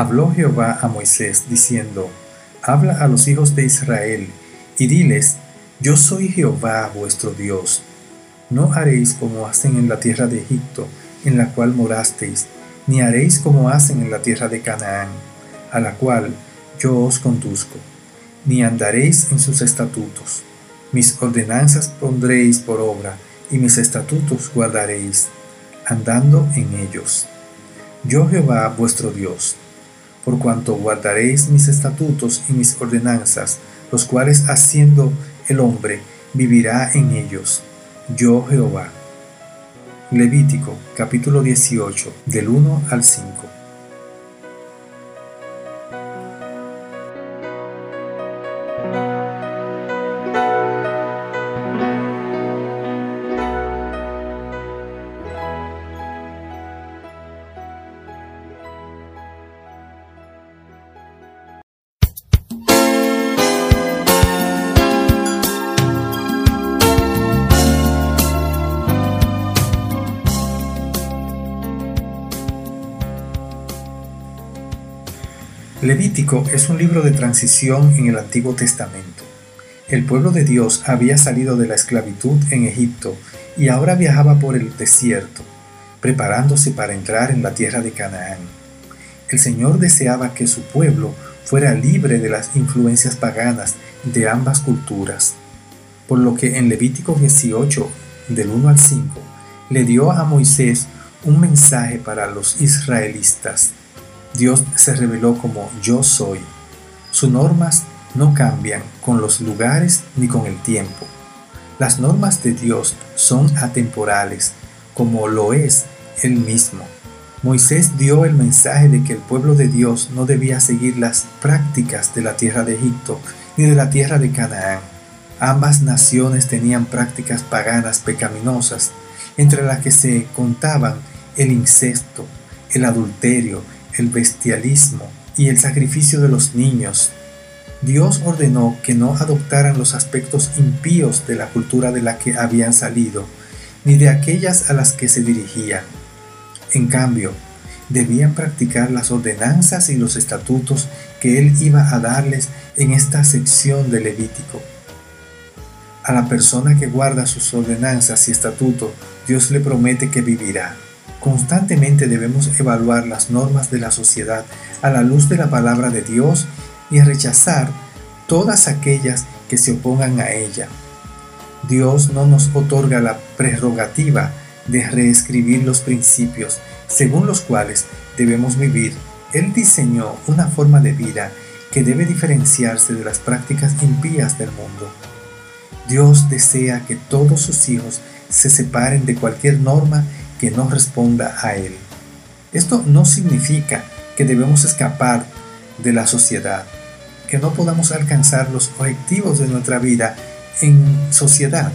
Habló Jehová a Moisés diciendo, Habla a los hijos de Israel y diles, Yo soy Jehová vuestro Dios. No haréis como hacen en la tierra de Egipto, en la cual morasteis, ni haréis como hacen en la tierra de Canaán, a la cual yo os conduzco, ni andaréis en sus estatutos. Mis ordenanzas pondréis por obra, y mis estatutos guardaréis, andando en ellos. Yo Jehová vuestro Dios por cuanto guardaréis mis estatutos y mis ordenanzas, los cuales haciendo el hombre vivirá en ellos. Yo Jehová. Levítico capítulo 18 del 1 al 5. Levítico es un libro de transición en el Antiguo Testamento. El pueblo de Dios había salido de la esclavitud en Egipto y ahora viajaba por el desierto, preparándose para entrar en la tierra de Canaán. El Señor deseaba que su pueblo fuera libre de las influencias paganas de ambas culturas, por lo que en Levítico 18, del 1 al 5, le dio a Moisés un mensaje para los israelitas Dios se reveló como yo soy. Sus normas no cambian con los lugares ni con el tiempo. Las normas de Dios son atemporales, como lo es Él mismo. Moisés dio el mensaje de que el pueblo de Dios no debía seguir las prácticas de la tierra de Egipto ni de la tierra de Canaán. Ambas naciones tenían prácticas paganas pecaminosas, entre las que se contaban el incesto, el adulterio, el bestialismo y el sacrificio de los niños. Dios ordenó que no adoptaran los aspectos impíos de la cultura de la que habían salido, ni de aquellas a las que se dirigían. En cambio, debían practicar las ordenanzas y los estatutos que Él iba a darles en esta sección de Levítico. A la persona que guarda sus ordenanzas y estatutos, Dios le promete que vivirá. Constantemente debemos evaluar las normas de la sociedad a la luz de la palabra de Dios y rechazar todas aquellas que se opongan a ella. Dios no nos otorga la prerrogativa de reescribir los principios según los cuales debemos vivir. Él diseñó una forma de vida que debe diferenciarse de las prácticas impías del mundo. Dios desea que todos sus hijos se separen de cualquier norma que no responda a Él. Esto no significa que debemos escapar de la sociedad, que no podamos alcanzar los objetivos de nuestra vida en sociedad.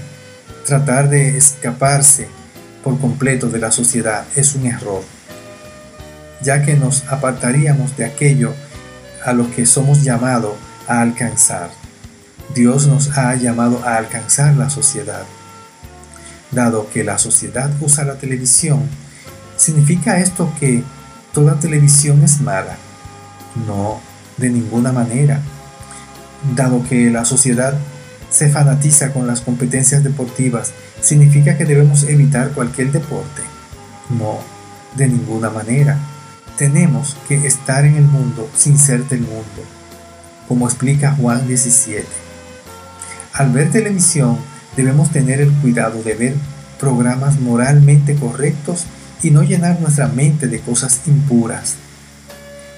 Tratar de escaparse por completo de la sociedad es un error, ya que nos apartaríamos de aquello a lo que somos llamados a alcanzar. Dios nos ha llamado a alcanzar la sociedad. Dado que la sociedad usa la televisión, ¿significa esto que toda televisión es mala? No, de ninguna manera. Dado que la sociedad se fanatiza con las competencias deportivas, ¿significa que debemos evitar cualquier deporte? No, de ninguna manera. Tenemos que estar en el mundo sin ser del mundo, como explica Juan 17. Al ver televisión, debemos tener el cuidado de ver programas moralmente correctos y no llenar nuestra mente de cosas impuras.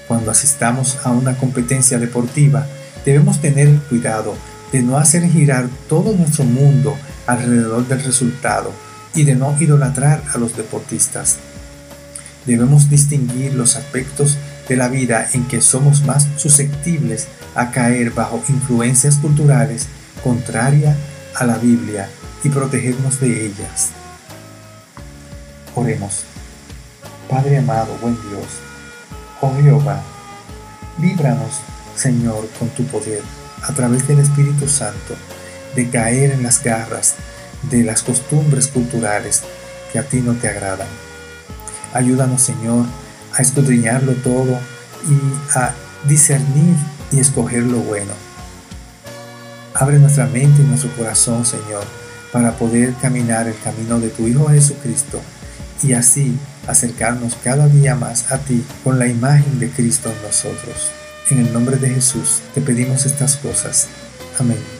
Cuando asistamos a una competencia deportiva, debemos tener el cuidado de no hacer girar todo nuestro mundo alrededor del resultado y de no idolatrar a los deportistas. Debemos distinguir los aspectos de la vida en que somos más susceptibles a caer bajo influencias culturales contrarias a la Biblia y protegernos de ellas. Oremos. Padre amado, buen Dios, oh Jehová, líbranos, Señor, con tu poder, a través del Espíritu Santo, de caer en las garras de las costumbres culturales que a ti no te agradan. Ayúdanos, Señor, a escudriñarlo todo y a discernir y escoger lo bueno. Abre nuestra mente y nuestro corazón, Señor, para poder caminar el camino de tu Hijo Jesucristo y así acercarnos cada día más a ti con la imagen de Cristo en nosotros. En el nombre de Jesús te pedimos estas cosas. Amén.